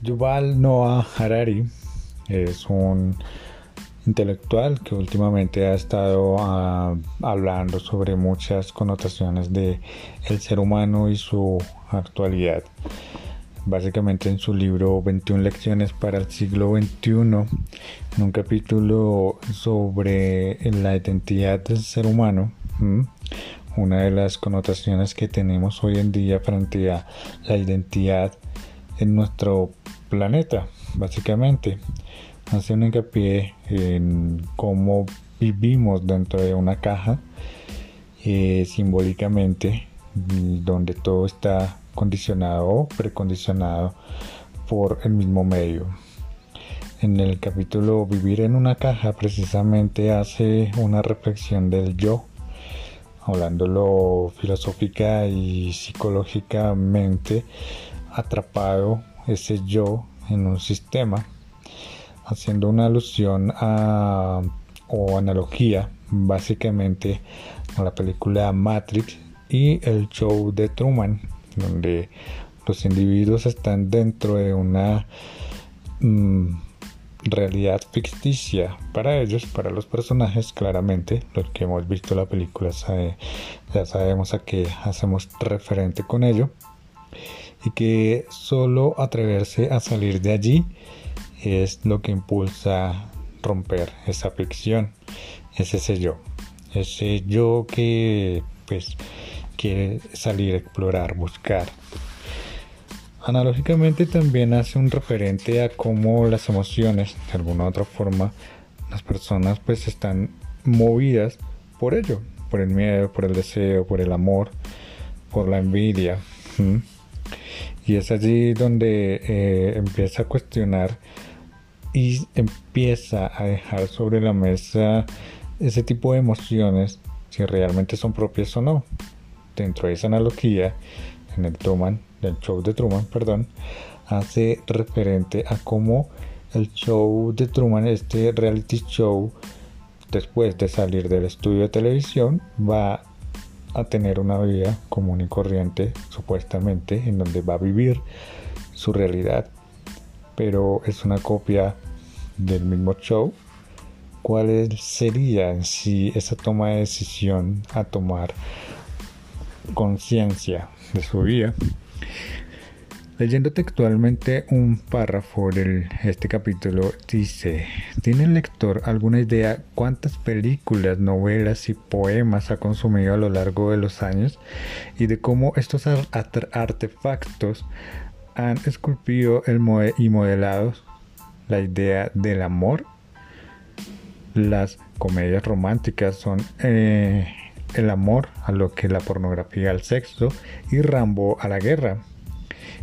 Yuval Noah Harari es un intelectual que últimamente ha estado ah, hablando sobre muchas connotaciones de el ser humano y su actualidad. Básicamente en su libro 21 lecciones para el siglo XXI, en un capítulo sobre la identidad del ser humano, una de las connotaciones que tenemos hoy en día frente a la identidad en nuestro planeta, básicamente. Hace un hincapié en cómo vivimos dentro de una caja, eh, simbólicamente, donde todo está condicionado o precondicionado por el mismo medio. En el capítulo Vivir en una caja precisamente hace una reflexión del yo, hablándolo filosófica y psicológicamente atrapado ese yo en un sistema, haciendo una alusión a, o analogía básicamente a la película Matrix y el show de Truman, donde los individuos están dentro de una mm, realidad ficticia para ellos, para los personajes, claramente, los que hemos visto la película ya sabemos a qué hacemos referente con ello y que solo atreverse a salir de allí es lo que impulsa romper esa ficción, es ese yo, ese yo que pues quiere salir, explorar, buscar. Analógicamente también hace un referente a cómo las emociones, de alguna u otra forma, las personas pues están movidas por ello, por el miedo, por el deseo, por el amor, por la envidia. Y es allí donde eh, empieza a cuestionar y empieza a dejar sobre la mesa ese tipo de emociones, si realmente son propias o no. Dentro de esa analogía, en el Truman, del show de Truman, perdón, hace referente a cómo el show de Truman, este reality show, después de salir del estudio de televisión, va a tener una vida común y corriente, supuestamente, en donde va a vivir su realidad, pero es una copia del mismo show. ¿Cuál sería si esa toma de decisión a tomar conciencia de su vida? Leyendo textualmente un párrafo de este capítulo dice, ¿tiene el lector alguna idea cuántas películas, novelas y poemas ha consumido a lo largo de los años y de cómo estos artefactos han esculpido el y modelado la idea del amor? Las comedias románticas son eh, el amor a lo que la pornografía al sexo y Rambo a la guerra.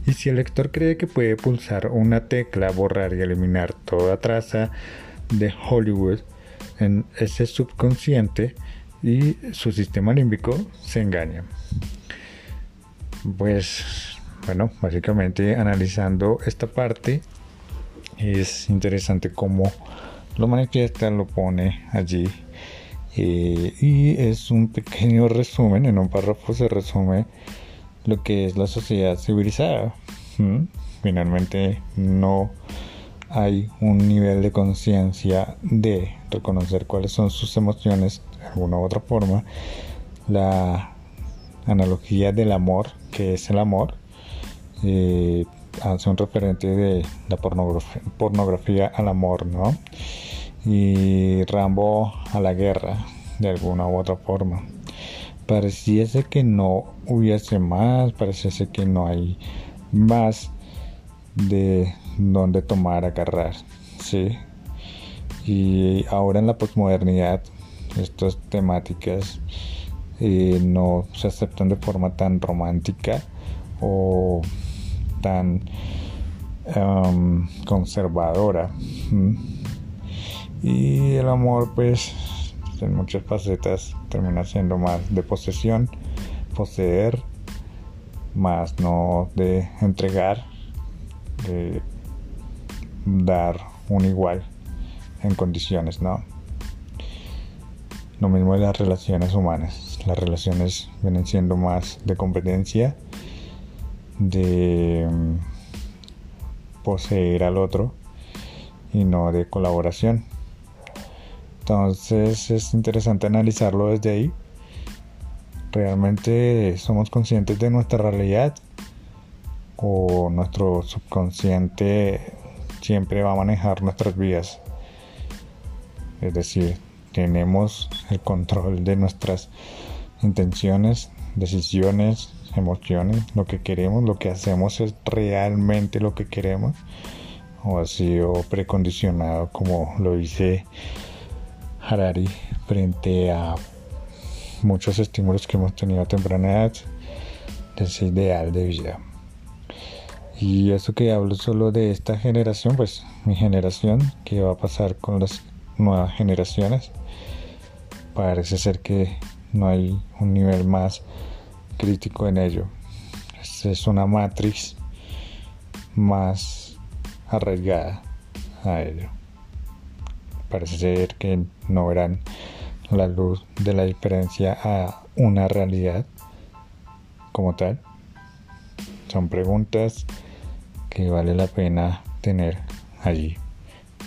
Y si el lector cree que puede pulsar una tecla, borrar y eliminar toda traza de Hollywood en ese subconsciente y su sistema límbico se engaña. Pues bueno, básicamente analizando esta parte es interesante cómo lo manifiesta, lo pone allí eh, y es un pequeño resumen, en un párrafo se resume lo que es la sociedad civilizada. Finalmente no hay un nivel de conciencia de reconocer cuáles son sus emociones de alguna u otra forma. La analogía del amor, que es el amor, eh, hace un referente de la pornografía, pornografía al amor, ¿no? Y Rambo a la guerra, de alguna u otra forma pareciese que no hubiese más, pareciese que no hay más de donde tomar, agarrar, ¿sí? Y ahora en la posmodernidad, estas temáticas eh, no se aceptan de forma tan romántica o tan conservadora. Y el amor, pues, en muchas facetas termina siendo más de posesión, poseer, más no de entregar, de dar un igual en condiciones, ¿no? Lo mismo de las relaciones humanas. Las relaciones vienen siendo más de competencia, de poseer al otro y no de colaboración. Entonces es interesante analizarlo desde ahí. ¿Realmente somos conscientes de nuestra realidad? ¿O nuestro subconsciente siempre va a manejar nuestras vidas? Es decir, tenemos el control de nuestras intenciones, decisiones, emociones, lo que queremos, lo que hacemos es realmente lo que queremos o ha sido precondicionado como lo dice Harari frente a muchos estímulos que hemos tenido a temprana edad de ese ideal de vida. Y eso que hablo solo de esta generación, pues mi generación, ¿qué va a pasar con las nuevas generaciones? Parece ser que no hay un nivel más crítico en ello. Es una matrix más arraigada a ello. Parece ser que no verán la luz de la diferencia a una realidad como tal. Son preguntas que vale la pena tener allí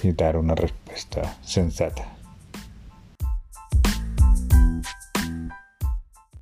y dar una respuesta sensata.